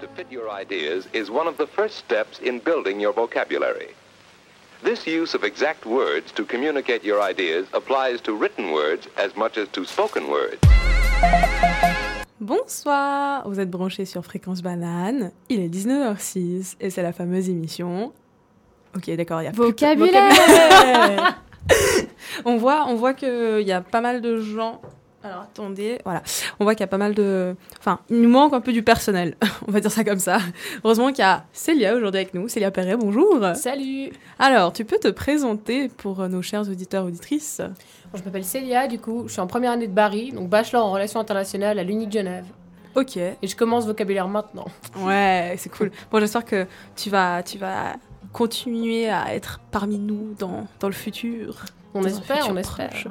to fit your ideas is one of the first steps in building your vocabulary. This use of exact words to communicate your ideas applies to written words as much as to spoken words. Bonsoir, vous êtes branchés sur Fréquence Banane, il est 19h06 et c'est la fameuse émission. Ok, d'accord, il y a Vocabulaire, vocabulaire. on voit, on voit qu'il y a pas mal de gens. Alors attendez, voilà. On voit qu'il y a pas mal de. Enfin, il nous manque un peu du personnel, on va dire ça comme ça. Heureusement qu'il y a Célia aujourd'hui avec nous. Célia Perret, bonjour. Salut Alors, tu peux te présenter pour nos chers auditeurs auditrices? Je m'appelle Célia, du coup, je suis en première année de Barry, donc bachelor en relations internationales à l'Uni de Genève. Ok. Et je commence vocabulaire maintenant. Ouais, c'est cool. Bon, j'espère que tu vas, tu vas continuer à être parmi nous dans, dans le futur. On espère, on espère. proche.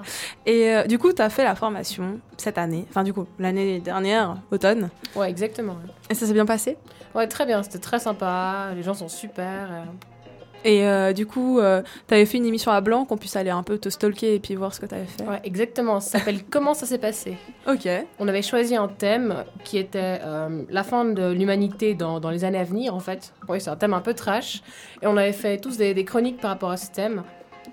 Et euh, du coup, tu as fait la formation cette année, enfin du coup, l'année dernière, automne. Ouais, exactement. ouais. Et ça s'est bien passé? Ouais, très bien, c'était très sympa, les gens sont super. euh. Et euh, du coup, tu avais fait une émission à blanc qu'on puisse aller un peu te stalker et puis voir ce que tu avais fait. Ouais, exactement, ça s'appelle Comment ça s'est passé Ok. On avait choisi un thème qui était euh, la fin de l'humanité dans, dans les années à venir, en fait. Oui, c'est un thème un peu trash. Et on avait fait tous des, des chroniques par rapport à ce thème,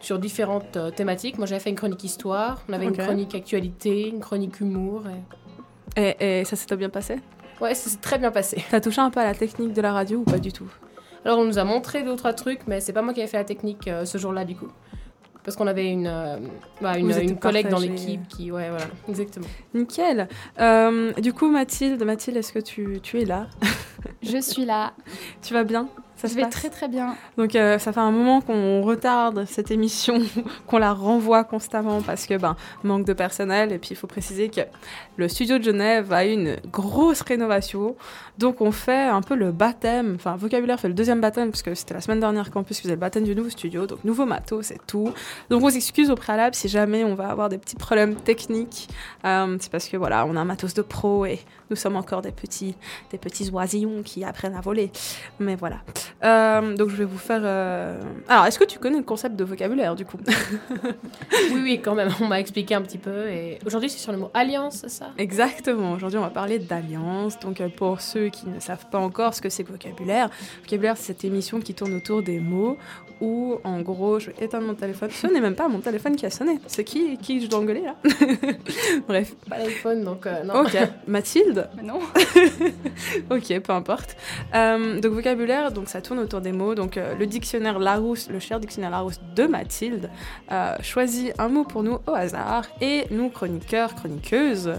sur différentes euh, thématiques. Moi, j'avais fait une chronique histoire, on avait une chronique actualité, une chronique humour. Et... Et, et ça s'est bien passé? Ouais, ça s'est très bien passé. T'as touché un peu à la technique de la radio ou pas du tout? Alors, on nous a montré deux, trois trucs, mais c'est pas moi qui avais fait la technique euh, ce jour-là, du coup. Parce qu'on avait une, euh, bah, une, collègue dans l'équipe qui. Ouais, voilà, exactement. Nickel. Euh, du coup, Mathilde, Mathilde, est-ce que tu, tu es là? Je suis là. Tu vas bien? Ça se passe très très bien. Donc euh, ça fait un moment qu'on retarde cette émission, qu'on la renvoie constamment parce que ben manque de personnel et puis il faut préciser que le studio de Genève a une grosse rénovation. Donc on fait un peu le baptême, enfin vocabulaire fait le deuxième baptême parce que c'était la semaine dernière Campus qui faisait le baptême du nouveau studio, donc nouveau matos c'est tout. Donc on s'excuse au préalable si jamais on va avoir des petits problèmes techniques. Euh, c'est parce que voilà, on a un matos de pro et nous sommes encore des petits des petits oisillons qui apprennent à voler. Mais voilà. Euh, donc je vais vous faire. euh, Alors, est-ce que tu connais le concept de vocabulaire du coup? Oui, oui, quand même, on m'a expliqué un petit peu. Et aujourd'hui, c'est sur le mot alliance, c'est ça? Exactement. Aujourd'hui, on va parler d'alliance. Donc, euh, pour ceux qui ne savent pas encore ce que c'est que vocabulaire, vocabulaire, c'est cette émission qui tourne autour des mots. Où, en gros, je vais éteindre mon téléphone. Ce n'est même pas mon téléphone qui a sonné. C'est qui qui je dois engueuler là? Bref. Pas l'iPhone, donc euh, non. Ok. Mathilde? Mais non. Ok, peu importe. Euh, donc vocabulaire, donc ça tourne autour des mots. Donc euh, le dictionnaire Larousse, le cher dictionnaire Larousse de Mathilde, euh, choisit un mot pour nous au hasard et nous chroniqueurs, chroniqueuses,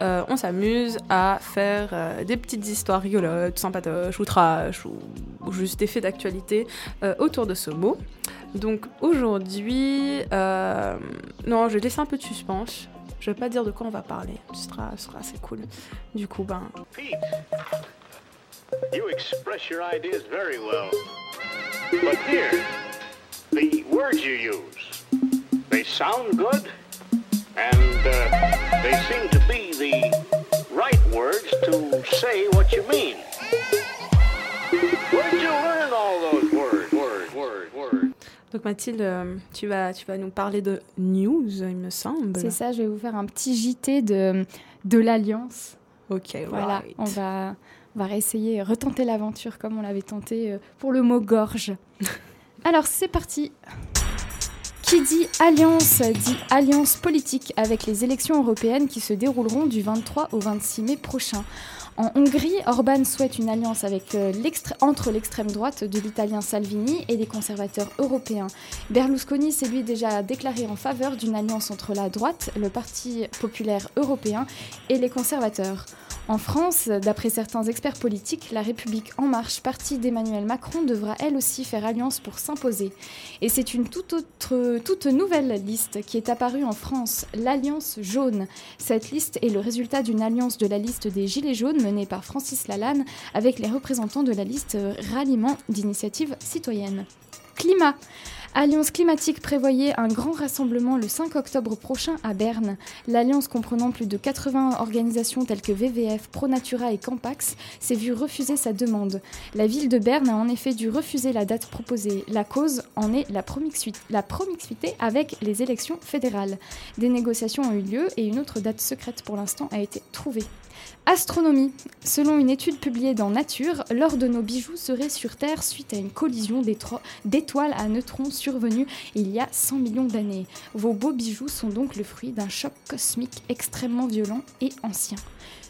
on s'amuse à faire des petites histoires rigolotes, sympatoches ou trash ou, ou juste des faits d'actualité autour de ce mot. Donc aujourd'hui, non, je vais laisser un peu de suspense. Je vais pas dire de quoi on va parler. Ce sera, ce sera assez cool. Du coup, ben, Pete, you express your ideas very well. But here, the words you use, they sound good, and uh, they seem to be the right words to say what you mean. Donc Mathilde, euh, tu vas, tu vas nous parler de news, il me semble. C'est ça, je vais vous faire un petit JT de, de l'Alliance. Ok, Voilà, right. on va, on va essayer, retenter l'aventure comme on l'avait tenté euh, pour le mot gorge. Alors c'est parti. Qui dit alliance dit alliance politique avec les élections européennes qui se dérouleront du 23 au 26 mai prochain. En Hongrie, Orban souhaite une alliance euh, entre l'extrême droite de l'italien Salvini et les conservateurs européens. Berlusconi s'est lui déjà déclaré en faveur d'une alliance entre la droite, le Parti populaire européen et les conservateurs. En France, d'après certains experts politiques, la République En Marche, parti d'Emmanuel Macron, devra elle aussi faire alliance pour s'imposer. Et c'est une toute autre, toute nouvelle liste qui est apparue en France, l'Alliance jaune. Cette liste est le résultat d'une alliance de la liste des Gilets jaunes menée par Francis Lalanne avec les représentants de la liste Ralliement d'initiative citoyenne. Climat. Alliance climatique prévoyait un grand rassemblement le 5 octobre prochain à Berne. L'alliance comprenant plus de 80 organisations telles que VVF, ProNatura et Campax s'est vue refuser sa demande. La ville de Berne a en effet dû refuser la date proposée. La cause en est la promiscuité avec les élections fédérales. Des négociations ont eu lieu et une autre date secrète pour l'instant a été trouvée. Astronomie. Selon une étude publiée dans Nature, l'or de nos bijoux serait sur Terre suite à une collision d'étoiles à neutrons survenue il y a 100 millions d'années. Vos beaux bijoux sont donc le fruit d'un choc cosmique extrêmement violent et ancien.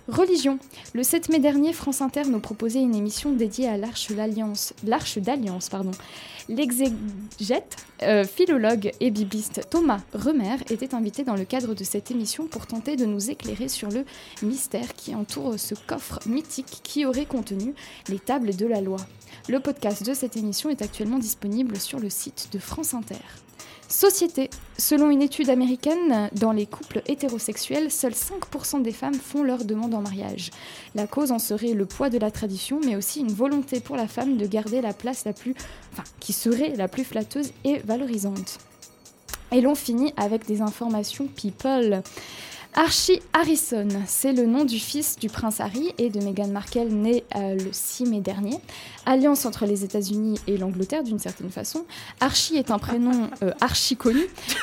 Religion. Le 7 mai dernier, France Inter nous proposait une émission dédiée à l'Arche l'Arche d'Alliance, pardon. L'exégète, euh, philologue et bibliste Thomas Remer était invité dans le cadre de cette émission pour tenter de nous éclairer sur le mystère qui entoure ce coffre mythique qui aurait contenu les tables de la loi. Le podcast de cette émission est actuellement disponible sur le site de France Inter. Société. Selon une étude américaine, dans les couples hétérosexuels, seuls 5% des femmes font leur demande en mariage. La cause en serait le poids de la tradition, mais aussi une volonté pour la femme de garder la place la plus, enfin, qui serait la plus flatteuse et valorisante. Et l'on finit avec des informations people. Archie Harrison, c'est le nom du fils du prince Harry et de Meghan Markle né euh, le 6 mai dernier. Alliance entre les États-Unis et l'Angleterre d'une certaine façon. Archie est un prénom euh, archi connu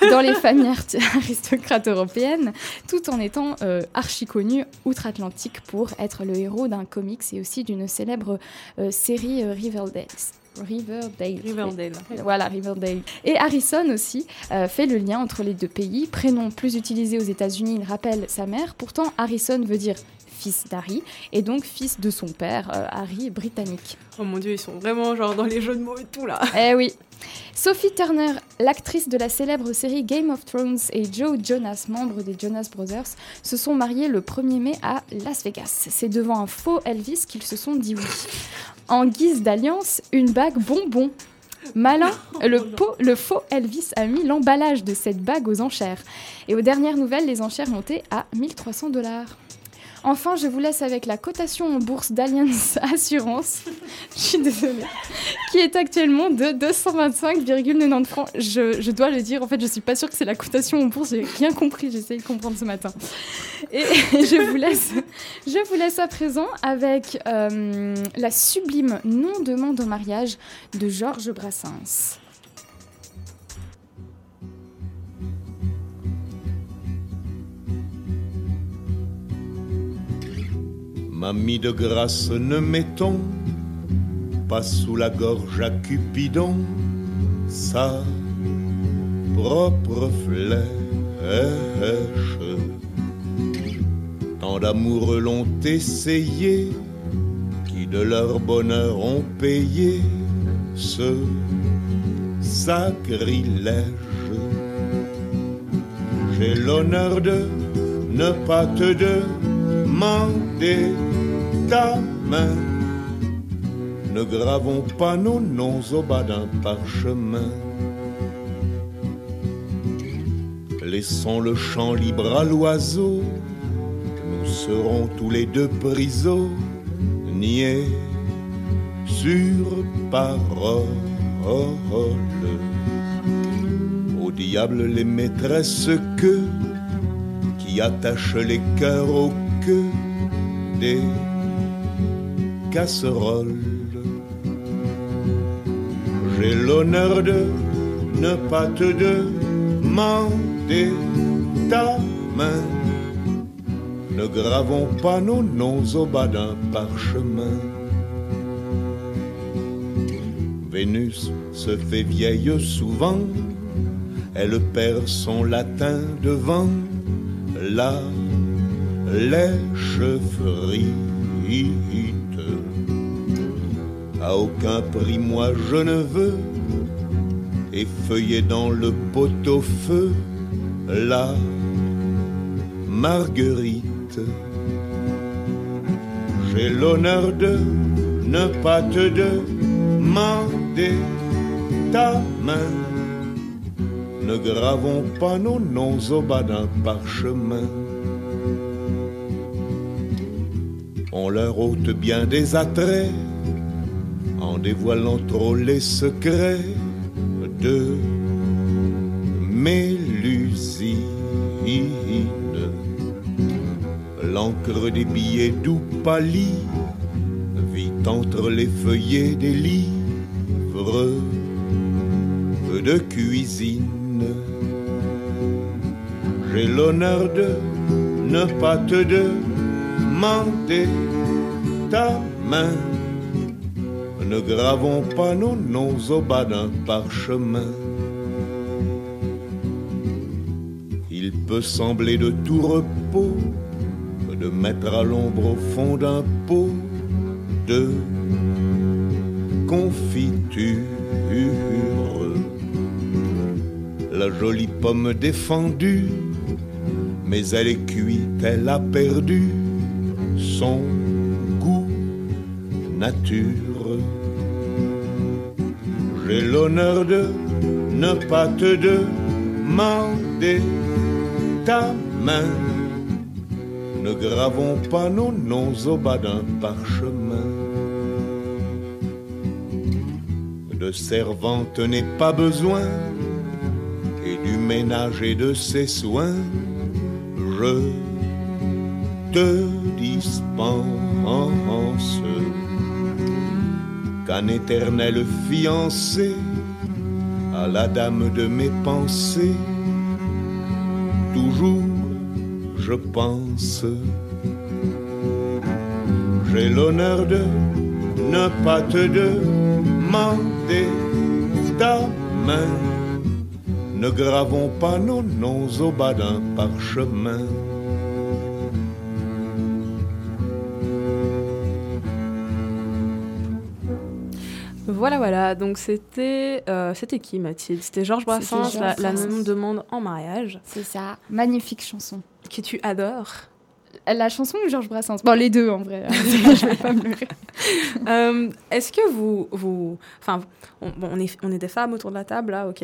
dans les familles aristocrates européennes, tout en étant euh, archi connu outre-Atlantique pour être le héros d'un comics et aussi d'une célèbre euh, série euh, Riverdale. Riverdale. Riverdale. Voilà, Riverdale. Et Harrison aussi euh, fait le lien entre les deux pays. Prénom plus utilisé aux États-Unis, il rappelle sa mère. Pourtant, Harrison veut dire fils d'Harry et donc fils de son père, euh, Harry britannique. Oh mon dieu, ils sont vraiment genre dans les jeux de mots et tout là. Eh oui. Sophie Turner, l'actrice de la célèbre série Game of Thrones, et Joe Jonas, membre des Jonas Brothers, se sont mariés le 1er mai à Las Vegas. C'est devant un faux Elvis qu'ils se sont dit oui. En guise d'alliance, une bague bonbon. Malin, le, pot- le faux Elvis a mis l'emballage de cette bague aux enchères. Et aux dernières nouvelles, les enchères montaient à 1300 dollars. Enfin, je vous laisse avec la cotation en bourse d'Allianz Assurance. je suis désolée. Qui est actuellement de 225,90 francs. Je, dois le dire, en fait, je suis pas sûre que c'est la cotation en bourse. J'ai rien compris, j'ai essayé de comprendre ce matin. Et je vous laisse, je vous laisse à présent avec euh, la sublime Non demande en mariage de Georges Brassens. Mamie de grâce, ne mettons pas sous la gorge à Cupidon sa propre flèche. Tant d'amoureux l'ont essayé, qui de leur bonheur ont payé ce sacrilège. J'ai l'honneur de ne pas te demander ta main. Ne gravons pas nos noms au bas d'un parchemin. Laissons le champ libre à l'oiseau. Nous serons tous les deux prisonniers sur parole. Au diable les maîtresses que qui attachent les cœurs au des casseroles. J'ai l'honneur de ne pas te demander ta main. Ne gravons pas nos noms au bas d'un parchemin. Vénus se fait vieille souvent, elle perd son latin devant la lèche frite. À aucun prix, moi je ne veux effeuiller dans le pot-au-feu la marguerite. J'ai l'honneur de ne pas te demander ta main. Ne gravons pas nos noms au bas d'un parchemin. Leur ôte bien des attraits en dévoilant trop les secrets de Mélusine. L'encre des billets doux pâlit vit entre les feuillets des livres de cuisine. J'ai l'honneur de ne pas te demander ta main. Ne gravons pas nos noms au bas d'un parchemin. Il peut sembler de tout repos de mettre à l'ombre au fond d'un pot de confiture la jolie pomme défendue, mais elle est cuite, elle a perdu son nature. J'ai l'honneur de ne pas te demander ta main. Ne gravons pas nos noms au bas d'un parchemin. De servante n'est pas besoin, et du ménage et de ses soins, je te dispense qu'un éternel fiancé à la dame de mes pensées, toujours je pense. J'ai l'honneur de ne pas te demander ta main. Ne gravons pas nos noms au bas d'un parchemin. Voilà, voilà. Donc c'était euh, c'était qui, Mathilde? C'était Georges Brassens, Georges la, même demande en mariage, C'est ça. Magnifique chanson. que tu adores. La chanson ou Georges Brassens? Bon, les deux en vrai. hein. je vais pas me leurrer. Euh, Est-ce que vous, vous, enfin, on, bon, on est, on est des femmes autour de la table là, ok.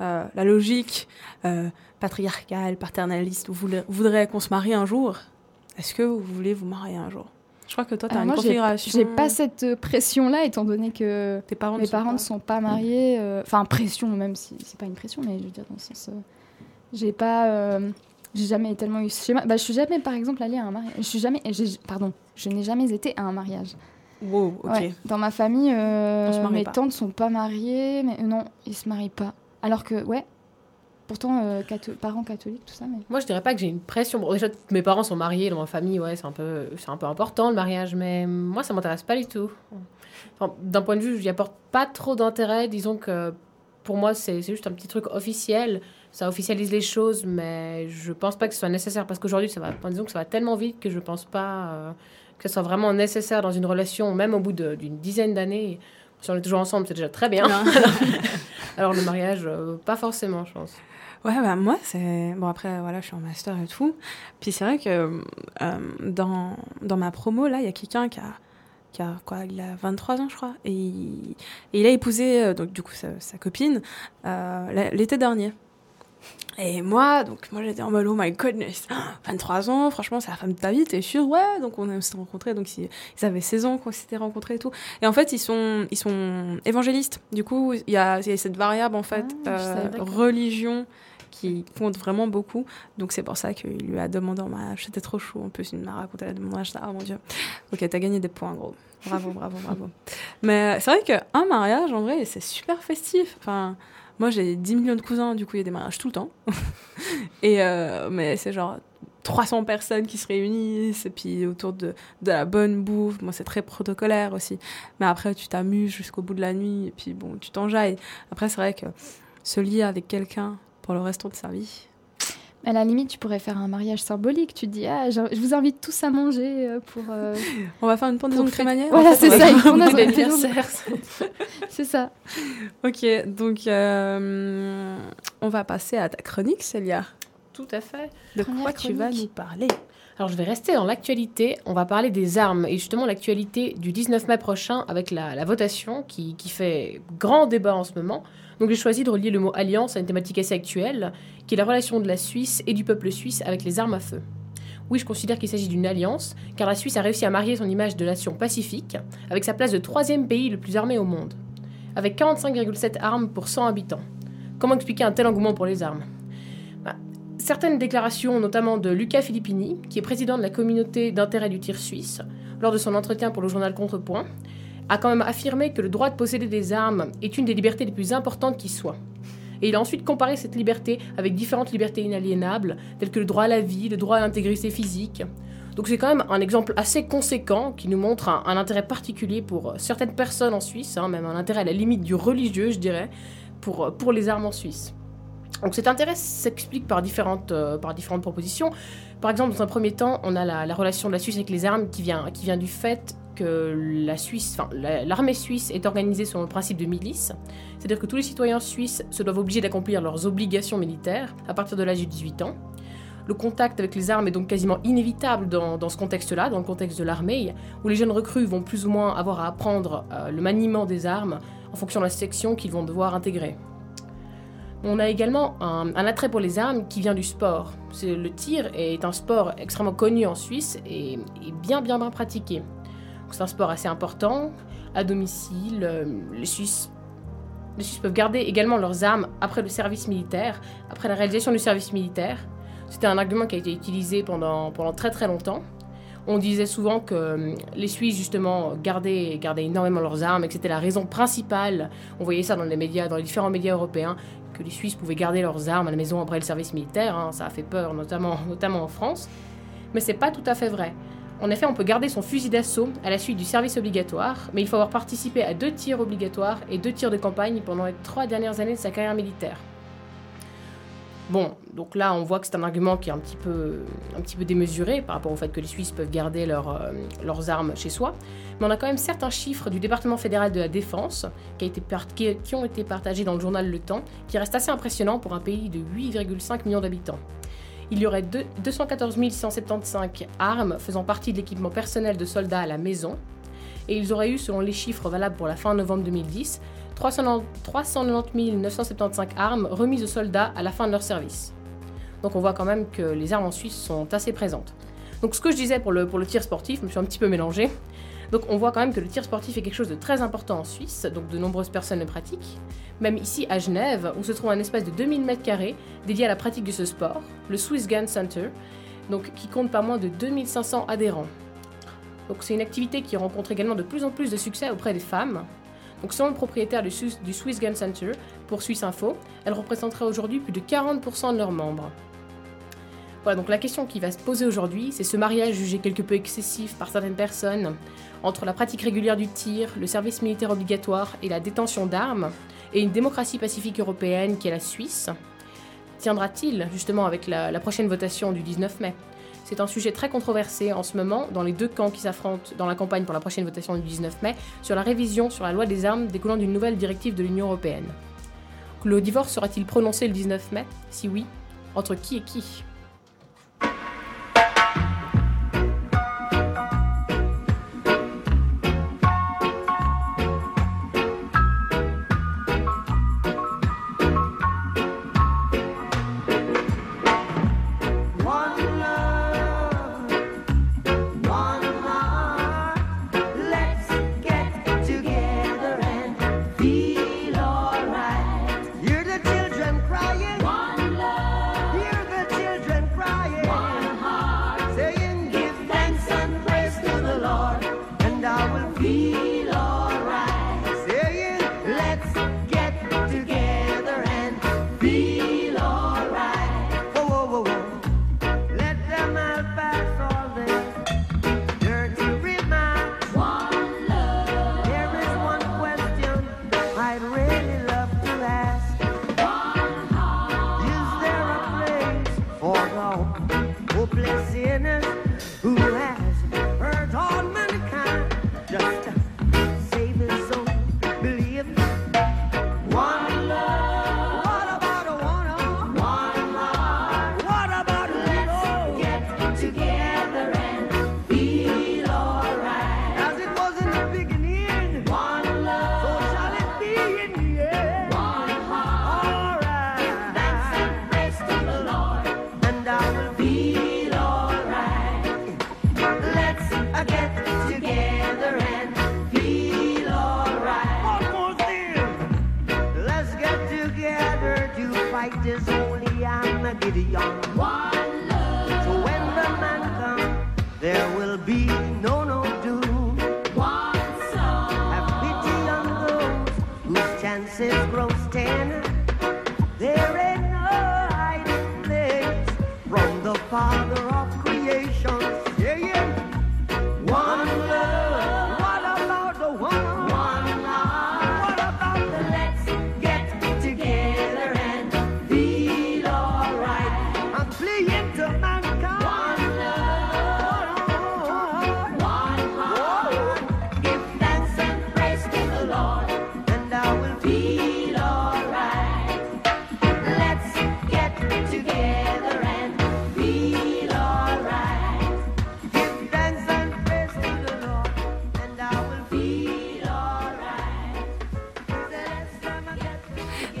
Euh, la logique euh, patriarcale, paternaliste, vous voulez- voudrait qu'on se marie un jour? Est-ce que vous voulez vous marier un jour? Je crois que toi, tu as Alors une moi, configuration. J'ai pas cette euh, pression-là, étant donné que Tes parents mes sont parents ne sont pas mariés. euh, Enfin, pression, même si c'est pas une pression, mais je veux dire, dans le sens. euh, j'ai pas. euh, j'ai jamais tellement eu ce schéma. Bah, je suis jamais, par exemple, allée à un mariage. Je suis jamais. Pardon, je n'ai jamais été à un mariage. Wow, ok. Ouais, dans ma famille, euh, mes pas. tantes sont pas mariées, mais euh, non, ils se marient pas. Alors que, ouais, pourtant, euh, catho- parents catholiques, tout ça, mais. Moi, je dirais pas que j'ai une pression. Bon, déjà, mes parents sont mariés dans ma famille, ouais, c'est un peu, c'est un peu important le mariage, mais moi, ça m'intéresse pas du tout. Enfin, D'un point de vue, j'y apporte pas trop d'intérêt. Disons que pour moi, c'est juste un petit truc officiel. Ça officialise les choses, mais je pense pas que ce soit nécessaire parce qu'aujourd'hui, ça va. disons que ça va tellement vite que je pense pas euh, que ce soit vraiment nécessaire dans une relation, même au bout d'une dizaine d'années. Si on est toujours ensemble, c'est déjà très bien. Alors le mariage, euh, pas forcément, je pense. Ouais, bah moi, c'est. Bon, après, voilà, je suis en master et tout. Puis c'est vrai que euh, dans, dans ma promo, là, il y a quelqu'un qui a, qui a, quoi, il a 23 ans, je crois. Et il, et il a épousé, euh, donc, du coup, sa, sa copine euh, l'été dernier. Et moi, donc, moi, j'étais en mode, oh my goodness, 23 ans, franchement, c'est la femme de ta vie, t'es sûr Ouais, donc on s'est rencontrés, donc ils, ils avaient 16 ans qu'on s'était rencontrés et tout. Et en fait, ils sont, ils sont évangélistes. Du coup, il y a, il y a cette variable, en fait, Ah, euh, religion qui compte vraiment beaucoup. Donc c'est pour ça qu'il lui a demandé en mariage. C'était trop chaud. En plus, il m'a raconté la demande en mariage. Ah mon dieu. Ok, t'as gagné des points, gros. Bravo, bravo, bravo. Mais c'est vrai qu'un mariage, en vrai, c'est super festif. Enfin, moi, j'ai 10 millions de cousins, du coup, il y a des mariages tout le temps. et euh, mais c'est genre 300 personnes qui se réunissent, et puis autour de, de la bonne bouffe. Moi, c'est très protocolaire aussi. Mais après, tu t'amuses jusqu'au bout de la nuit, et puis bon, tu t'enjailles. Après, c'est vrai que se lier avec quelqu'un pour le restant de sa vie. À la limite, tu pourrais faire un mariage symbolique. Tu te dis, ah, je vous invite tous à manger euh, pour. euh, On va faire une pendaison de crémaillère Voilà, en fait, c'est ça, va- il faut Bon dans un anniversaire. C'est ça. Ok, donc euh, on va passer à ta chronique, Célia. Tout à fait. De Première quoi tu vas nous parler? Alors je vais rester dans l'actualité, on va parler des armes et justement l'actualité du 19 mai prochain avec la, la votation qui, qui fait grand débat en ce moment. Donc j'ai choisi de relier le mot alliance à une thématique assez actuelle qui est la relation de la Suisse et du peuple suisse avec les armes à feu. Oui, je considère qu'il s'agit d'une alliance car la Suisse a réussi à marier son image de nation pacifique avec sa place de troisième pays le plus armé au monde. Avec 45,7 armes pour 100 habitants. Comment expliquer un tel engouement pour les armes? Bah, Certaines déclarations, notamment de Luca Filippini, qui est président de la communauté d'intérêt du tir suisse, lors de son entretien pour le journal Contrepoint, a quand même affirmé que le droit de posséder des armes est une des libertés les plus importantes qui soit. Et il a ensuite comparé cette liberté avec différentes libertés inaliénables, telles que le droit à la vie, le droit à l'intégrité physique. Donc c'est quand même un exemple assez conséquent qui nous montre un, un intérêt particulier pour euh, certaines personnes en Suisse, hein, même un intérêt à la limite du religieux, je dirais, pour, euh, pour les armes en Suisse. Donc cet intérêt s'explique par différentes, euh, par différentes propositions. Par exemple, dans un premier temps, on a la, la relation de la Suisse avec les armes qui vient, qui vient du fait l'armée suisse est organisée selon le principe de milice, c'est-à-dire que tous les citoyens suisses se doivent obligés d'accomplir leurs obligations militaires à partir de l'âge de 18 ans. Le contact avec les armes est donc quasiment inévitable dans, ce contexte-là, dans le contexte de l'armée, où les jeunes recrues vont plus ou moins avoir à apprendre euh, le maniement des armes en fonction de la section qu'ils vont devoir intégrer. On a également un, attrait pour les armes qui vient du sport. Le tir est un sport extrêmement connu en Suisse et, et bien bien bien pratiqué. C'est un sport assez important. À domicile, euh, les Suisses, les Suisses peuvent garder également leurs armes après le service militaire, après la réalisation du service militaire. C'était un argument qui a été utilisé pendant, pendant très très longtemps. On disait souvent que euh, les Suisses, justement, gardaient, gardaient énormément leurs armes et que c'était la raison principale. On voyait ça dans les médias, dans les différents médias européens, que les Suisses pouvaient garder leurs armes à la maison après le service militaire. hein. Ça a fait peur, notamment, notamment en France. Mais c'est pas tout à fait vrai. En effet, on peut garder son fusil d'assaut à la suite du service obligatoire, mais il faut avoir participé à deux tirs obligatoires et deux tirs de campagne pendant les trois dernières années de sa carrière militaire. Bon, donc là, on voit que c'est un argument qui est un petit peu, démesuré par rapport au fait que les Suisses peuvent garder leurs, euh, leurs armes chez soi. Mais on a quand même certains chiffres du département fédéral de la défense qui ont été partagés dans le journal Le Temps, qui restent assez impressionnants pour un pays de 8,5 millions d'habitants. Il y aurait deux- 214 175 armes faisant partie de l'équipement personnel de soldats à la maison, et ils auraient eu, selon les chiffres valables pour la fin novembre 2010, 390 390 975 armes remises aux soldats à la fin de leur service. Donc on voit quand même que les armes en Suisse sont assez présentes. Donc ce que je disais pour le, pour le tir sportif, je me suis un petit peu mélangé. Donc on voit quand même que le tir sportif est quelque chose de très important en Suisse, donc de nombreuses personnes le pratiquent. Même ici à Genève, où se trouve un espace de 2000 m2 dédié à la pratique de ce sport, le Swiss Gun Center, qui compte pas moins de 2500 adhérents. Donc c'est une activité qui rencontre également de plus en plus de succès auprès des femmes. Donc selon le propriétaire du, Swiss- Gun Center, pour Swiss Info, elle représenterait aujourd'hui plus de 40% de leurs membres. Voilà, donc la question qui va se poser aujourd'hui, c'est ce mariage jugé quelque peu excessif par certaines personnes entre la pratique régulière du tir, le service militaire obligatoire et la détention d'armes, et une démocratie pacifique européenne qui est la Suisse. Tiendra-t-il justement avec la, la prochaine votation du 19 mai? C'est un sujet très controversé en ce moment dans les deux camps qui s'affrontent dans la campagne pour la prochaine votation du 19 mai sur la révision sur la loi des armes découlant d'une nouvelle directive de l'Union européenne. Le divorce sera-t-il prononcé le 19 mai? Si oui, entre qui et qui?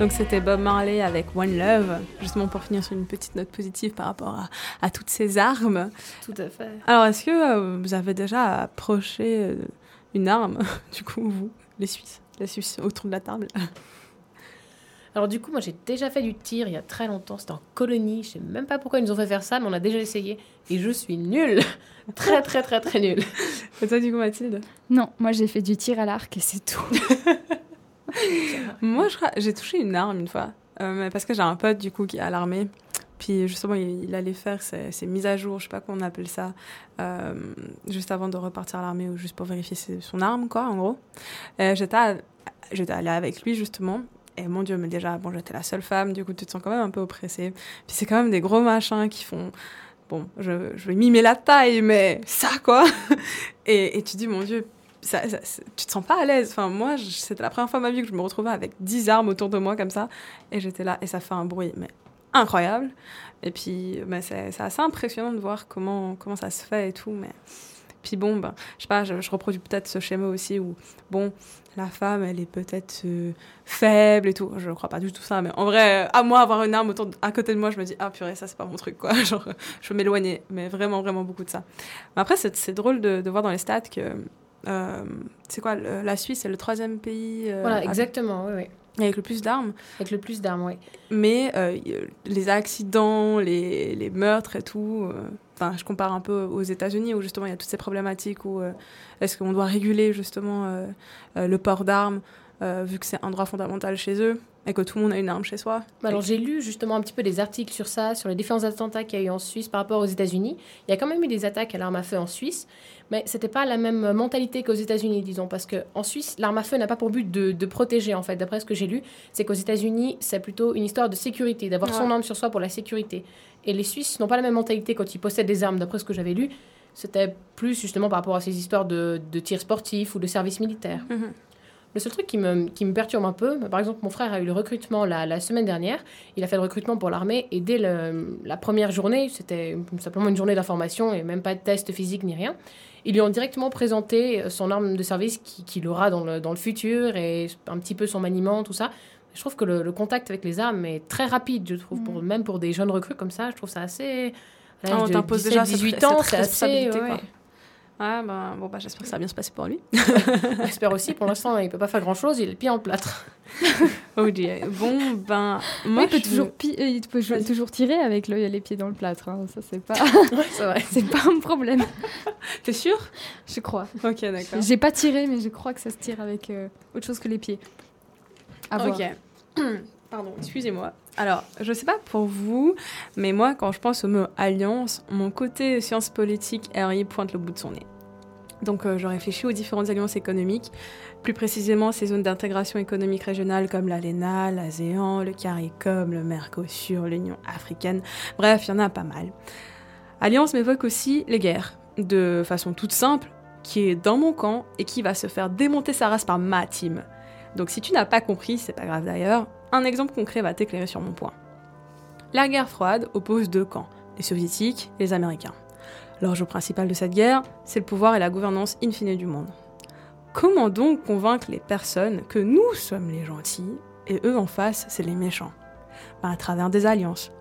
Donc c'était Bob Marley avec One Love, justement pour finir sur une petite note positive par rapport à, à toutes ces armes. Tout à fait. Alors est-ce que euh, vous avez déjà approché euh, une arme, du coup, vous, les Suisses, les Suisses autour de la table Alors du coup, moi j'ai déjà fait du tir il y a très longtemps, c'était en colonie, je sais même pas pourquoi ils nous ont fait faire ça, mais on a déjà essayé. Et je suis nulle Très très très très nulle Et toi, du coup, Mathilde? Non, moi j'ai fait du tir à l'arc et c'est tout. Moi, j'ai touché une arme une fois, euh, parce que j'ai un pote du coup qui est à l'armée. Puis justement, il, allait faire ses, ses mises à jour, je sais pas comment on appelle ça, euh, juste avant de repartir à l'armée ou juste pour vérifier son arme, quoi, en gros. J'étais, j'étais allée avec lui justement. Et mon Dieu, mais déjà, bon, j'étais la seule femme, du coup, tu te sens quand même un peu oppressée. Puis c'est quand même des gros machins qui font. Bon, je, je vais mimer la taille, mais ça, quoi. et tu dis, mon Dieu, ça, ça- tu te sens pas à l'aise. Enfin, moi, c'était la première fois de ma vie que je me retrouvais avec 10 armes autour de moi comme ça. Et j'étais là, et ça fait un bruit, mais incroyable. Et puis, bah, c'est assez impressionnant de voir comment, comment ça se fait et tout. Mais... Puis bon, ben, je sais pas, je, reproduis peut-être ce schéma aussi où, bon, la femme, elle est peut-être euh, faible et tout. Je crois pas du tout ça, mais en vrai, à moi, avoir une arme autour à côté de moi, je me dis, ah purée, ça, c'est pas mon truc, quoi. Genre, je veux m'éloigner, mais vraiment, vraiment beaucoup de ça. Mais après, c'est c'est drôle de, de voir dans les stats que. Euh, c'est quoi, la Suisse est le troisième pays euh, Voilà, avec- exactement, oui, oui. avec le plus d'armes. Avec le plus d'armes, oui. Mais euh, les accidents, les, les meurtres et tout, euh, enfin, je compare un peu aux États-Unis où justement il y a toutes ces problématiques où euh, est-ce qu'on doit réguler justement le port d'armes vu que c'est un droit fondamental chez eux et que tout le monde a une arme chez soi. Bah Alors j'ai lu justement un petit peu des articles sur ça, sur les différents attentats qu'il y a eu en Suisse par rapport aux États-Unis. Il y a quand même eu des attaques à l'arme à feu en Suisse, mais c'était pas la même mentalité qu'aux États-Unis, disons, parce que en Suisse, l'arme à feu n'a pas pour but de, de protéger en fait. D'après ce que j'ai lu, c'est qu'aux États-Unis, c'est plutôt une histoire de sécurité, d'avoir son arme sur soi pour la sécurité. Et les Suisses n'ont pas la même mentalité quand ils possèdent des armes. D'après ce que j'avais lu, c'était plus justement par rapport à ces histoires de, de tir sportif ou de service militaire. Mhm. Le seul truc qui me, qui me perturbe un peu, par exemple, mon frère a eu le recrutement la, la semaine dernière. Il a fait le recrutement pour l'armée et dès le- la première journée, c'était simplement une journée d'information et même pas de test physique ni rien. Ils lui ont directement présenté son arme de service qui- qu'il aura dans le, dans le futur et un petit peu son maniement, tout ça. Je trouve que le, le contact avec les armes est très rapide, je trouve, pour, même pour des jeunes recrues comme ça. Je trouve ça assez. à l'âge Ah, on t'impose 17, déjà cette- 18 cette ans, c'est assez. ouais. quoi. Ah, ben, bon, bah, j'espère que ça va bien se passer pour lui. J'espère aussi. Pour l'instant, il peut pas faire grand chose. Il est le pied en plâtre. Oh, Dieu. Bon, ben, moi, il peut, je- toujours, pi- euh, il peut toujours tirer avec le- les pieds dans le plâtre. hein. Ça, c'est pas, Ouais, c'est pas un problème, T'es sûr? Je crois. Ok, d'accord. J'ai pas tiré, mais je crois que ça se tire avec euh, autre chose que les pieds. À voir. Pardon, excusez-moi. Alors, je sais pas pour vous, mais moi, quand je pense au mot alliance, mon côté sciences politiques RI pointe le bout de son nez. Donc, euh, je réfléchis aux différentes alliances économiques, plus précisément ces zones d'intégration économique régionale comme l'ALENA, l'ASEAN, le CARICOM, le Mercosur, l'Union africaine. Bref, il y en a pas mal. Alliance m'évoque aussi les guerres, de façon toute simple, qui est dans mon camp et qui va se faire démonter sa race par ma team. Donc si tu n'as pas compris, c'est pas grave d'ailleurs, un exemple concret va t'éclairer sur mon point. La guerre froide oppose deux camps, les soviétiques et les américains. L'enjeu principal de cette guerre, c'est le pouvoir et la gouvernance in fine du monde. Comment donc convaincre les personnes que nous sommes les gentils et eux en face, c'est les méchants? Ben, À travers des alliances.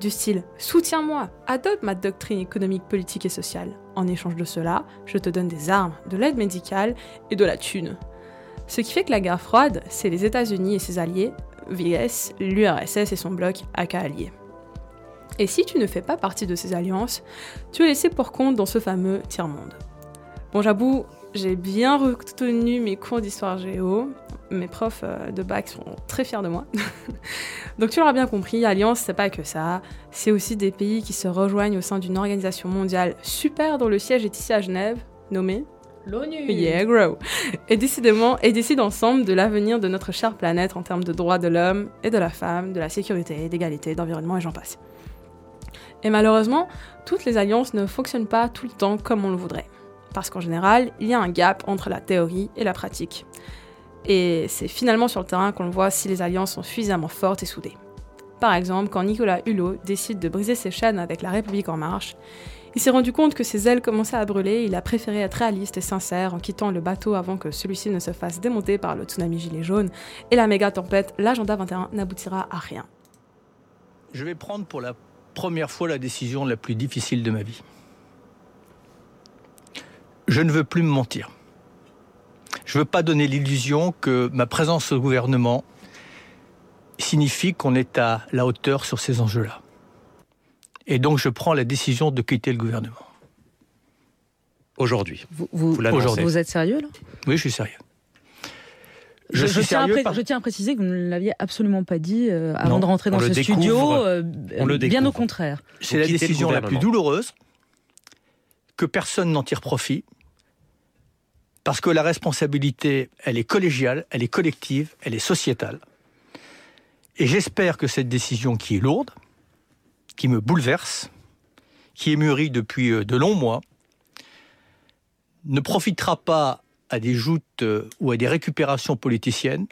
Du style Soutiens-moi, adopte ma doctrine économique, politique et sociale. En échange de cela, je te donne des armes, de l'aide médicale et de la thune. Ce qui fait que la guerre froide, c'est les États-Unis et ses alliés, vs l'URSS et son bloc AK allié. Et si tu ne fais pas partie de ces alliances, tu es laissé pour compte dans ce fameux tiers-monde. Bon, j'avoue, j'ai bien retenu mes cours d'histoire géo. Mes profs euh, de bac sont très fiers de moi. Donc tu l'auras bien compris, Alliance, c'est pas que ça. C'est aussi des pays qui se rejoignent au sein d'une organisation mondiale super dont le siège est ici à Genève, nommée L'ONU. Yeah, grow. Et décidément, et décident ensemble de l'avenir de notre chère planète en termes de droits de l'homme et de la femme, de la sécurité, d'égalité, d'environnement et j'en passe. Et malheureusement, toutes les alliances ne fonctionnent pas tout le temps comme on le voudrait. Parce qu'en général, il y a un gap entre la théorie et la pratique. Et c'est finalement sur le terrain qu'on voit si les alliances sont suffisamment fortes et soudées. Par exemple, quand Nicolas Hulot décide de briser ses chaînes avec la République en marche, Il s'est rendu compte que ses ailes commençaient à brûler, il a préféré être réaliste et sincère en quittant le bateau avant que celui-ci ne se fasse démonter par le tsunami gilet jaune, et la méga tempête, l'agenda 21 n'aboutira à rien. Je vais prendre pour la première fois la décision la plus difficile de ma vie. Je ne veux plus me mentir. Je ne veux pas donner l'illusion que ma présence au gouvernement signifie qu'on est à la hauteur sur ces enjeux-là. Et donc je prends la décision de quitter le gouvernement. Aujourd'hui. Vous, vous, Vous l'annoncez. Aujourd'hui. vous êtes sérieux là? Oui, je suis sérieux. je, suis tiens à sérieux pré- par- je tiens à préciser que vous ne l'aviez absolument pas dit euh, avant Non, de rentrer dans on ce le découvre, studio. euh, on le bien au contraire. C'est la décision la plus douloureuse, que personne n'en tire profit, parce que la responsabilité, elle est collégiale, elle est collective, elle est sociétale. Et j'espère que cette décision qui est lourde, qui me bouleverse, qui est mûrie depuis euh, de longs mois, ne profitera pas à des joutes euh, ou à des récupérations politiciennes,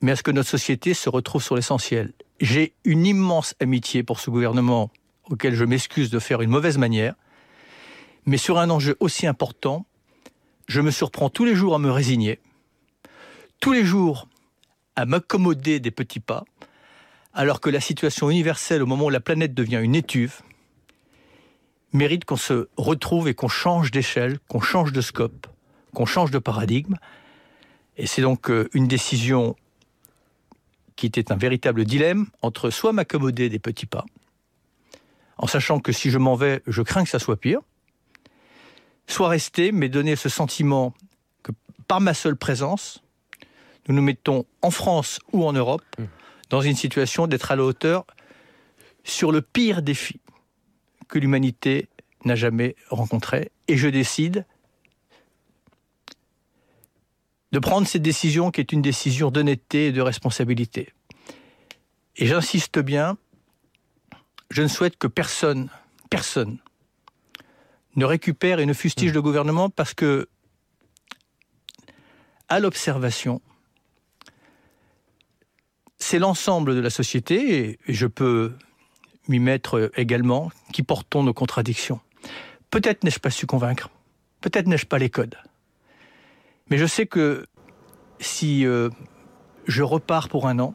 mais à ce que notre société se retrouve sur l'essentiel. J'ai une immense amitié pour ce gouvernement auquel je m'excuse de faire une mauvaise manière, mais sur un enjeu aussi important, je me surprends tous les jours à me résigner, tous les jours à m'accommoder des petits pas, alors que la situation universelle au moment où la planète devient une étuve mérite qu'on se retrouve et qu'on change d'échelle, qu'on change de scope, qu'on change de paradigme. Et c'est donc euh, une décision qui était un véritable dilemme entre soit m'accommoder des petits pas, en sachant que si je m'en vais, je crains que ça soit pire, soit rester, mais donner ce sentiment que par ma seule présence, nous nous mettons en France ou en Europe dans une situation d'être à la hauteur sur le pire défi que l'humanité n'a jamais rencontré. Et je décide de prendre cette décision qui est une décision d'honnêteté et de responsabilité. Et j'insiste bien, je ne souhaite que personne, personne, ne récupère et ne fustige le gouvernement parce que, à l'observation, c'est l'ensemble de la société, et je peux m'y mettre également, qui portons nos contradictions. Peut-être n'ai-je pas su convaincre, peut-être n'ai-je pas les codes, mais je sais que si euh, je repars pour un an,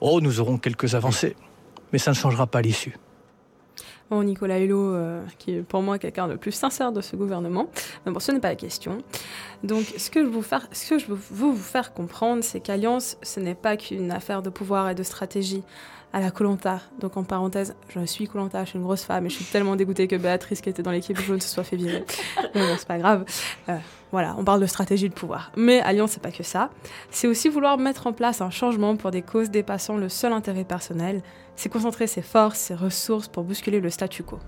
oh, nous aurons quelques avancées, mais ça ne changera pas l'issue. Nicolas Hulot, euh, qui est pour moi quelqu'un de plus sincère de ce gouvernement. Mais bon, ce n'est pas la question. Donc, ce que je, faire, ce que je veux vous faire comprendre, c'est qu'Alliance, ce n'est pas qu'une affaire de pouvoir et de stratégie à la Colanta. Donc, en parenthèse, je suis Colanta, je suis une grosse femme et je suis tellement dégoûtée que Béatrice, qui était dans l'équipe jaune, se soit fait virer. Mais bon, c'est pas grave. Euh, voilà, on parle de stratégie de pouvoir. Mais Alliance, c'est pas que ça. C'est aussi vouloir mettre en place un changement pour des causes dépassant le seul intérêt personnel. C'est concentrer ses forces, ses ressources pour bousculer le statu quo.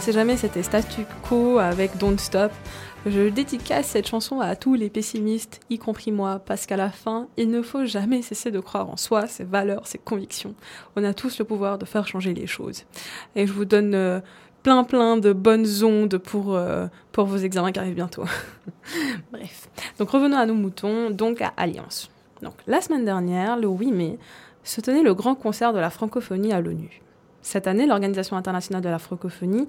Alors si jamais c'était statu quo avec Don't Stop, je dédicace cette chanson à tous les pessimistes, y compris moi, parce qu'à la fin, il ne faut jamais cesser de croire en soi, ses valeurs, ses convictions. On a tous le pouvoir de faire changer les choses. Et je vous donne euh, plein plein de bonnes ondes pour, euh, pour vos examens qui arrivent bientôt. Bref. Donc revenons à nos moutons, donc à Alliance. Donc la semaine dernière, le 8 mai, se tenait le grand concert de la francophonie à l'ONU. Cette année, l'Organisation internationale de la francophonie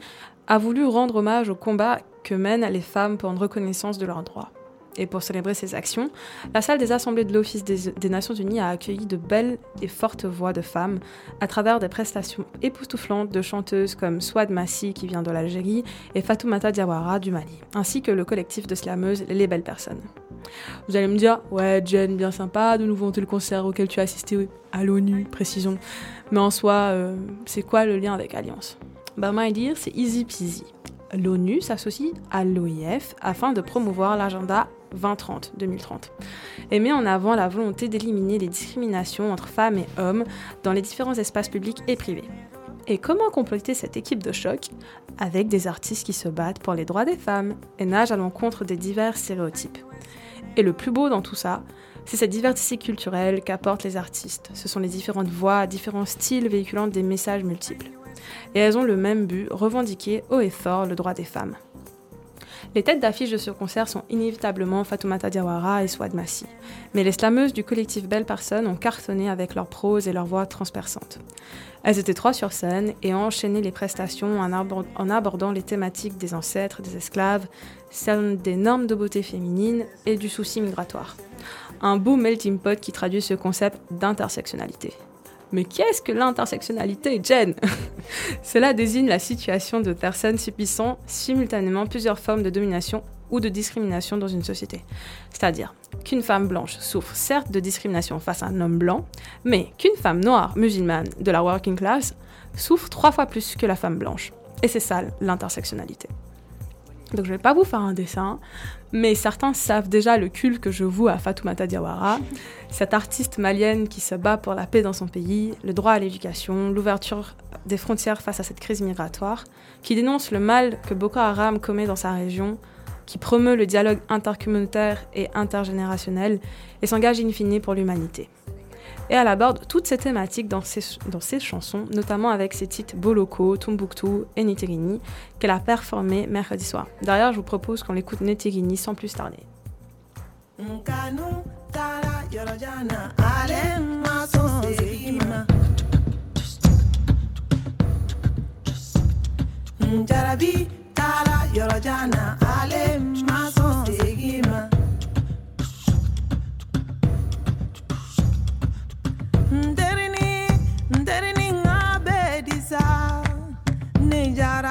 a voulu rendre hommage au combat que mènent les femmes pour une reconnaissance de leurs droits. Et pour célébrer ces actions, la salle des assemblées de l'Office des, Nations Unies a accueilli de belles et fortes voix de femmes à travers des prestations époustouflantes de chanteuses comme Swad Massi qui vient de l'Algérie et Fatoumata Diawara du Mali, ainsi que le collectif de slameuses Les Belles Personnes. Vous allez me dire, ouais Jen, bien sympa de nous vanter le concert auquel tu as assisté à l'ONU, précisons. Mais en soi, euh, c'est quoi le lien avec Alliance? Bah, moi, dire, c'est easy peasy. L'ONU s'associe à l'OIF afin de promouvoir l'agenda 2030-2030 et met en avant la volonté d'éliminer les discriminations entre femmes et hommes dans les différents espaces publics et privés. Et comment compléter cette équipe de choc Avec des artistes qui se battent pour les droits des femmes et nagent à l'encontre des divers stéréotypes? Et le plus beau dans tout ça, c'est cette diversité culturelle qu'apportent les artistes. Ce sont les différentes voix, différents styles véhiculant des messages multiples. Et elles ont le même but, revendiquer haut et fort le droit des femmes. Les têtes d'affiche de ce concert sont inévitablement Fatoumata Diawara et Swad Massi. Mais les slameuses du collectif Belle Personne ont cartonné avec leur prose et leur voix transperçantes. Elles étaient trois sur scène et ont enchaîné les prestations en abordant les thématiques des ancêtres, des esclaves, celles des normes de beauté féminine et du souci migratoire. Un beau melting pot qui traduit ce concept d'intersectionnalité. Mais qu'est-ce que l'intersectionnalité, Jen? Cela désigne la situation de personnes subissant simultanément plusieurs formes de domination ou de discrimination dans une société. C'est-à-dire qu'une femme blanche souffre certes de discrimination face à un homme blanc, mais qu'une femme noire musulmane de la working class souffre trois fois plus que la femme blanche. Et c'est ça l'intersectionnalité. Donc je vais pas vous faire un dessin, mais certains savent déjà le culte que je voue à Fatoumata Diawara, cette artiste malienne qui se bat pour la paix dans son pays, le droit à l'éducation, l'ouverture des frontières face à cette crise migratoire, qui dénonce le mal que Boko Haram commet dans sa région, qui promeut le dialogue intercommunautaire et intergénérationnel et s'engage in fine pour l'humanité. Et elle aborde toutes ces thématiques dans ses, dans ses chansons, notamment avec ses titres Boloko, Tombouctou et Nitirini, qu'elle a performé mercredi soir. D'ailleurs, je vous propose qu'on l'écoute Nitirini sans plus tarder.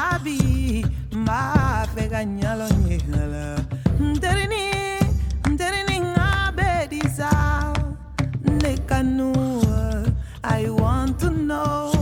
sabi mafeka nyalo nyala nterini nterini ngabe disa nekanua i want to know.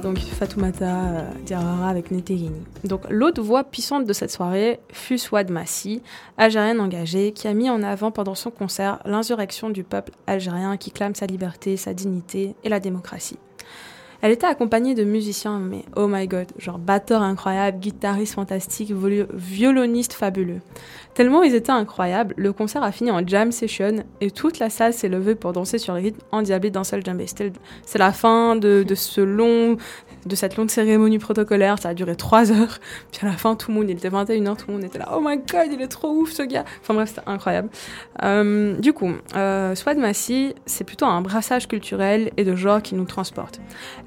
Donc Fatoumata euh, Diarra avec Netegini. Donc l'autre voix puissante de cette soirée fut Swad Massi, algérienne engagée, qui a mis en avant pendant son concert l'insurrection du peuple algérien qui clame sa liberté, sa dignité et la démocratie. Elle était accompagnée de musiciens, mais oh my god, genre batteur incroyable, guitariste fantastique, violoniste fabuleux. Tellement ils étaient incroyables, le concert a fini en jam session et toute la salle s'est levée pour danser sur le rythme endiablé d'un seul le- C'est la fin de, ce long, de cette longue cérémonie protocolaire, ça a duré trois heures. Puis à la fin, tout le monde, il était 21h, tout le monde était là, oh my god, il est trop ouf ce gars. Enfin bref, c'était incroyable. Euh, du coup, euh, Swad Massi, c'est plutôt un brassage culturel et de genre qui nous transporte.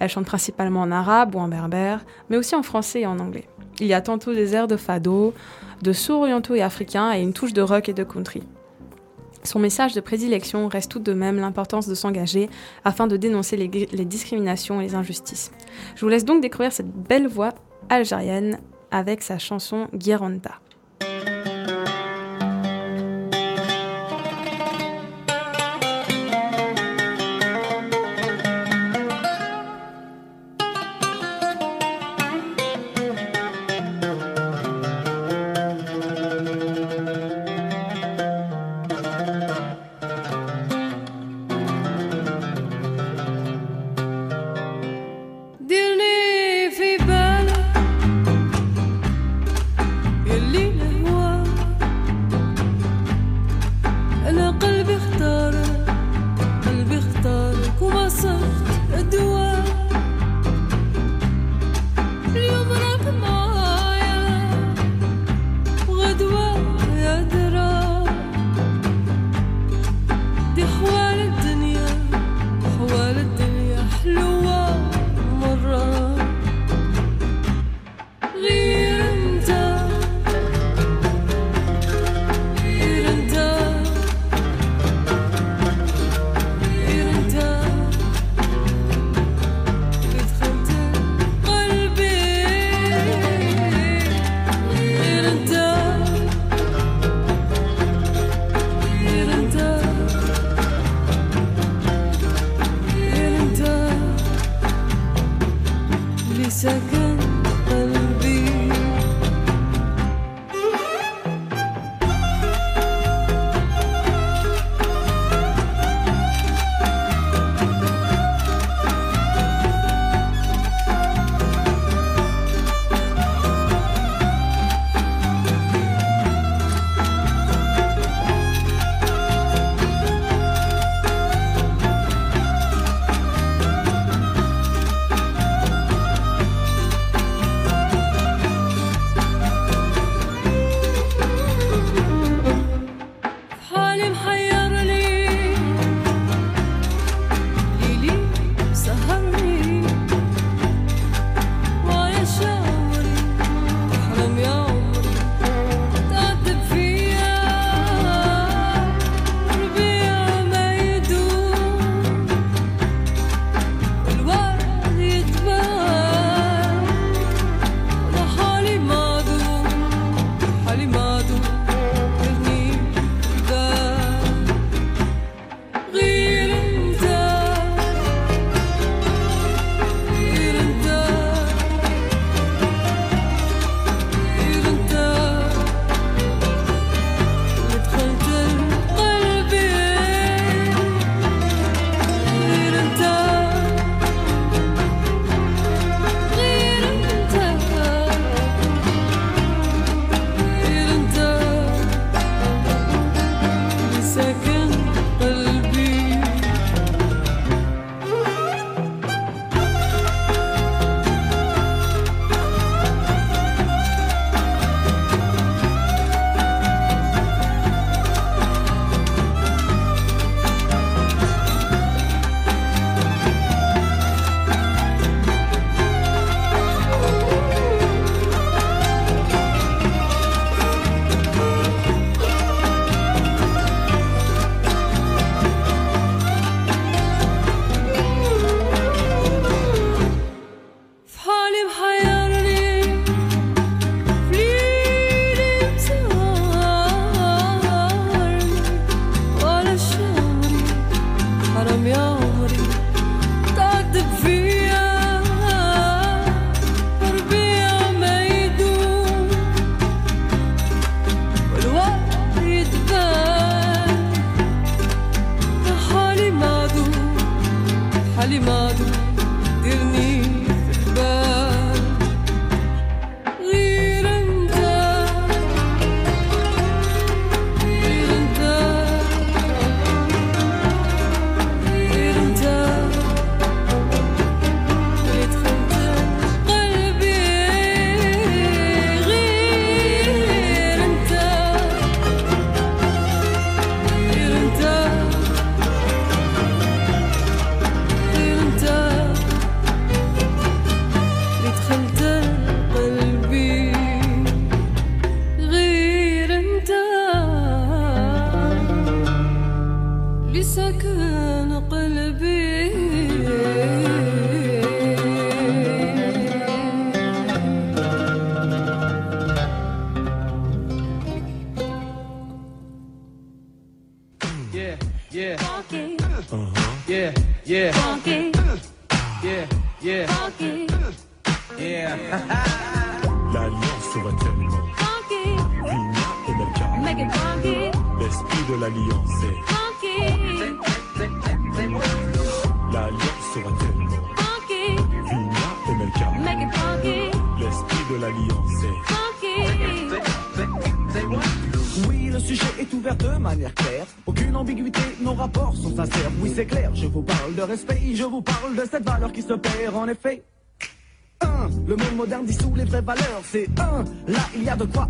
Chante principalement en arabe ou en berbère, mais aussi en français et en anglais. Il y a tantôt des airs de fado, de sourds orientaux et africains et une touche de rock et de country. Son message de prédilection reste tout de même l'importance de s'engager afin de dénoncer les, discriminations et les injustices. Je vous laisse donc découvrir cette belle voix algérienne avec sa chanson Gueranta.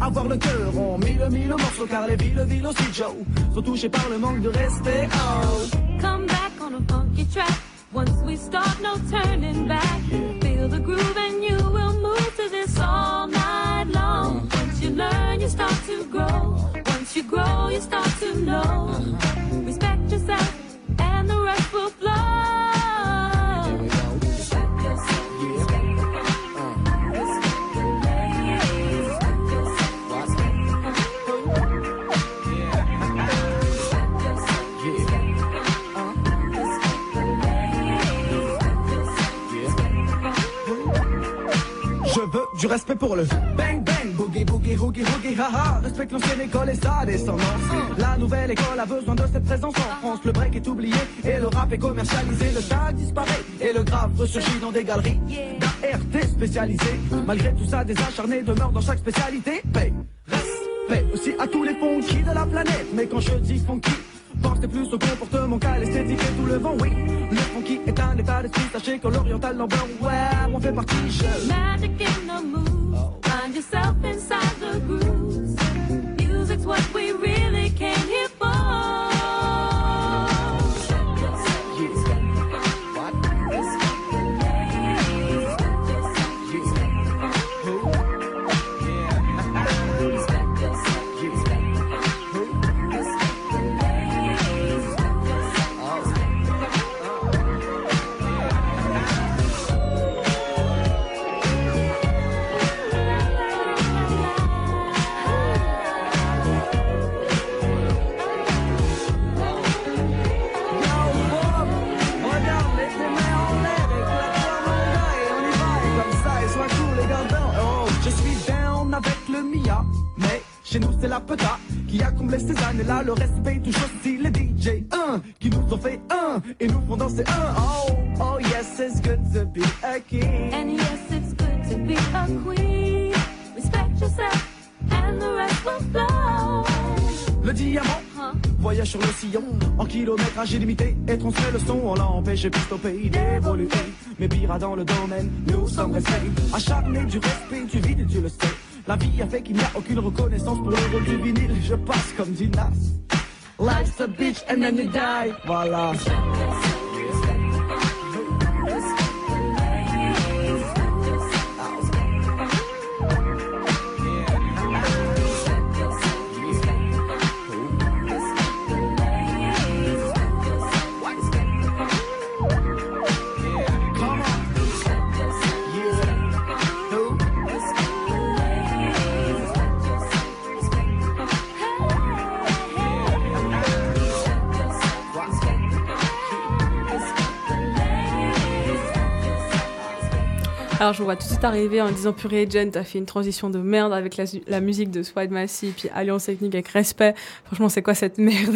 Avoir le cœur. On mille mille morceaux car les villes, villes aussi Joe sont touchées par le manque de respect. Oh. Come back on a funky track. Once we start, no turning back. Du respect pour le bang bang, boogie boogie hoogie hoogie haha. Respecte l'ancienne école et sa descendance. La nouvelle école a besoin de cette présence en France. Le break est oublié et le rap est commercialisé. Le tag disparaît et le grave ressurgit dans des galeries d'ART spécialisées. Malgré tout ça, des acharnés demeurent dans chaque spécialité. Paix, respect aussi à tous les funky de la planète. Mais quand je dis funky, Pensez plus au comportement qu'à l'esthétique et tout le vent, oui. Le funky est un état d'esprit, sachez que l'oriental number, ouais, on fait partie. Je... Magic in the moves. Find yourself inside the grooves. Le respect touche aussi les DJ 1 qui nous ont fait un et nous font danser un. Oh, oh yes, it's good to be a king. And yes, it's good to be a queen. Respect yourself, and the rest will flow. Le diamant voyage sur le sillon en kilométrage illimité et transmet le son? On l'a empêché au pays d'évoluer. Mais pire dans le domaine, nous sommes restés acharnés du respect du vide, Dieu le sait. La vie a fait qu'il n'y a aucune reconnaissance pour le rôle du vinyle. Je passe comme dit Nas. Life's a bitch and then you die. Voilà. Je vous vois tout de suite arriver en disant purée Jen, t'as fait une transition de merde avec la, musique de Swide Massey puis Alliance Technique avec respect. Franchement c'est quoi cette merde?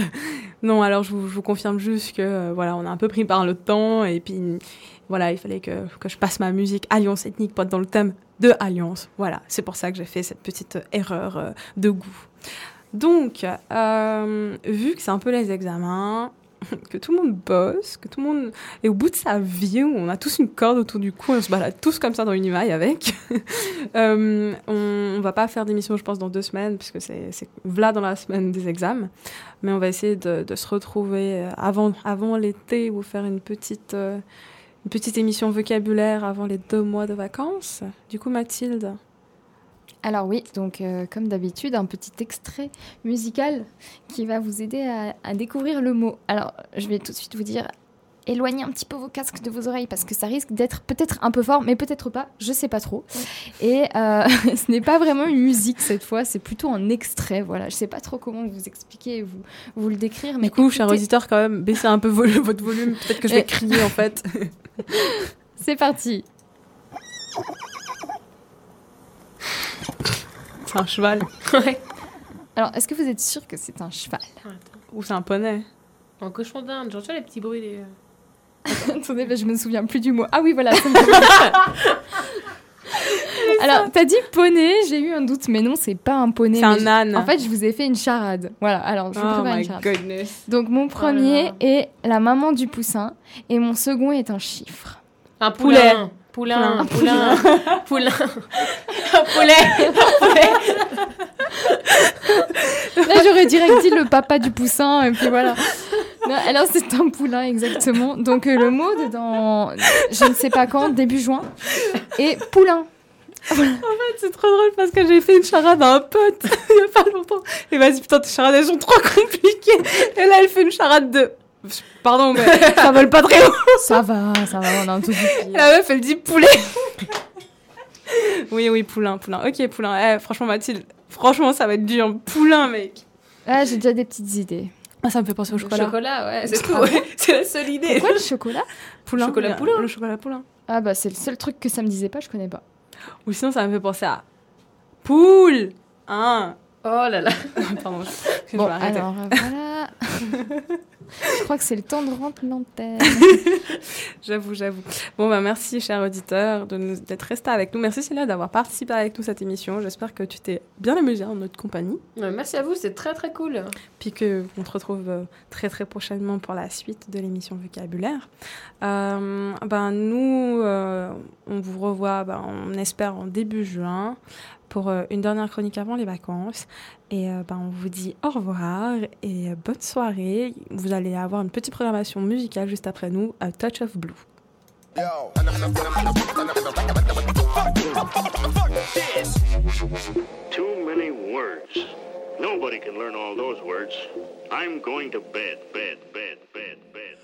Non alors je vous, confirme juste que euh, voilà on a un peu pris par le temps et puis voilà il fallait que, que je passe ma musique Alliance Ethnique pour être dans le thème de Alliance. Voilà c'est pour ça que j'ai fait cette petite erreur euh, de goût. Donc euh, vu que c'est un peu les examens, que tout le monde bosse, que tout le monde est au bout de sa vie, où on a tous une corde autour du cou, on se balade tous comme ça dans une imaille avec. Euh, on, on va pas faire d'émission, je pense, dans deux semaines, puisque c'est là dans la semaine des examens. Mais on va essayer de, de se retrouver euh, avant, avant l'été ou faire une petite, euh, une petite émission vocabulaire avant les deux mois de vacances. Du coup, Mathilde. Alors oui, donc euh, comme d'habitude, un petit extrait musical qui va vous aider à, à découvrir le mot. Alors je vais tout de suite vous dire, éloignez un petit peu vos casques de vos oreilles parce que ça risque d'être peut-être un peu fort, mais peut-être pas, je sais pas trop. Et euh, ce n'est pas vraiment une musique cette fois, c'est plutôt un extrait. Voilà, je sais pas trop comment vous expliquer, et vous, vous le décrire. Mais Du coup, cher auditeur, quand même, baissez un peu vo- votre volume. Peut-être que je vais crier, en fait. C'est parti. C'est un cheval. Ouais. Alors, est-ce que vous êtes sûr que c'est un cheval? Ou c'est un poney? Un cochon d'Inde, genre tu vois les petits bruits des. Attendez, mais je me souviens plus du mot. Ah oui, voilà. Alors, t'as dit poney, j'ai eu un doute, mais non, c'est pas un poney. C'est un âne. En fait, je vous ai fait une charade. Voilà, alors je vous Oh prépare my une charade. goodness. Donc, mon premier là. est la maman du poussin, et mon second est un chiffre. Un Poulet. poulain. Poulain. Poulain. Poulain. Poulain. Poulet. Poulet. Là, j'aurais direct dit le papa du poussin, et puis voilà. Non, alors, c'est un poulain, exactement. Donc, euh, le mot dans je ne sais pas quand, début juin, est poulain. En fait, c'est trop drôle parce que j'ai fait une charade à un pote il y a pas longtemps. Et vas-y, putain, tes charades, elles sont trop compliquées. Et là, elle fait une charade de. Pardon, mais ça vole pas très haut. Ça va, ça va, on a un tout Et La meuf, elle dit poulet. oui, oui, poulain, poulain. Ok, poulain. Eh, franchement, Mathilde, franchement, ça va être dur. Poulain, mec. Ah, j'ai déjà des petites idées. Ah, ça me fait penser au Le chocolat. chocolat, ouais, c'est tout. Ouais. C'est la seule idée. Pourquoi le chocolat Poulain. Chocolat le- poulain. Le chocolat poulain. Ah bah c'est le seul truc que ça me disait pas, je connais pas. Ou sinon, ça me fait penser à poule. Hein. Oh là là. Pardon. je Bon, vais arrêter. alors euh, voilà. je crois que c'est le temps de rendre l'antenne. J'avoue, j'avoue. Bon, bah merci, cher auditeur, d'être resté avec nous. Merci, Célia, d'avoir participé avec nous à cette émission. J'espère que tu t'es bien amusé en notre compagnie. Ouais, Merci à vous, c'est très très cool. Puis qu'on te retrouve euh, très, très prochainement pour la suite de l'émission Vocabulaire. Euh, ben, nous, euh, on vous revoit, ben, on espère, en début juin pour euh, une dernière chronique avant les vacances. Et ben, on vous dit au revoir et euh, bonne soirée. Vous allez avoir une petite programmation musicale juste après nous, A Touch of Blue. Too many words. Nobody can learn all those words. I'm going to bed, bed, bed, bed, bed.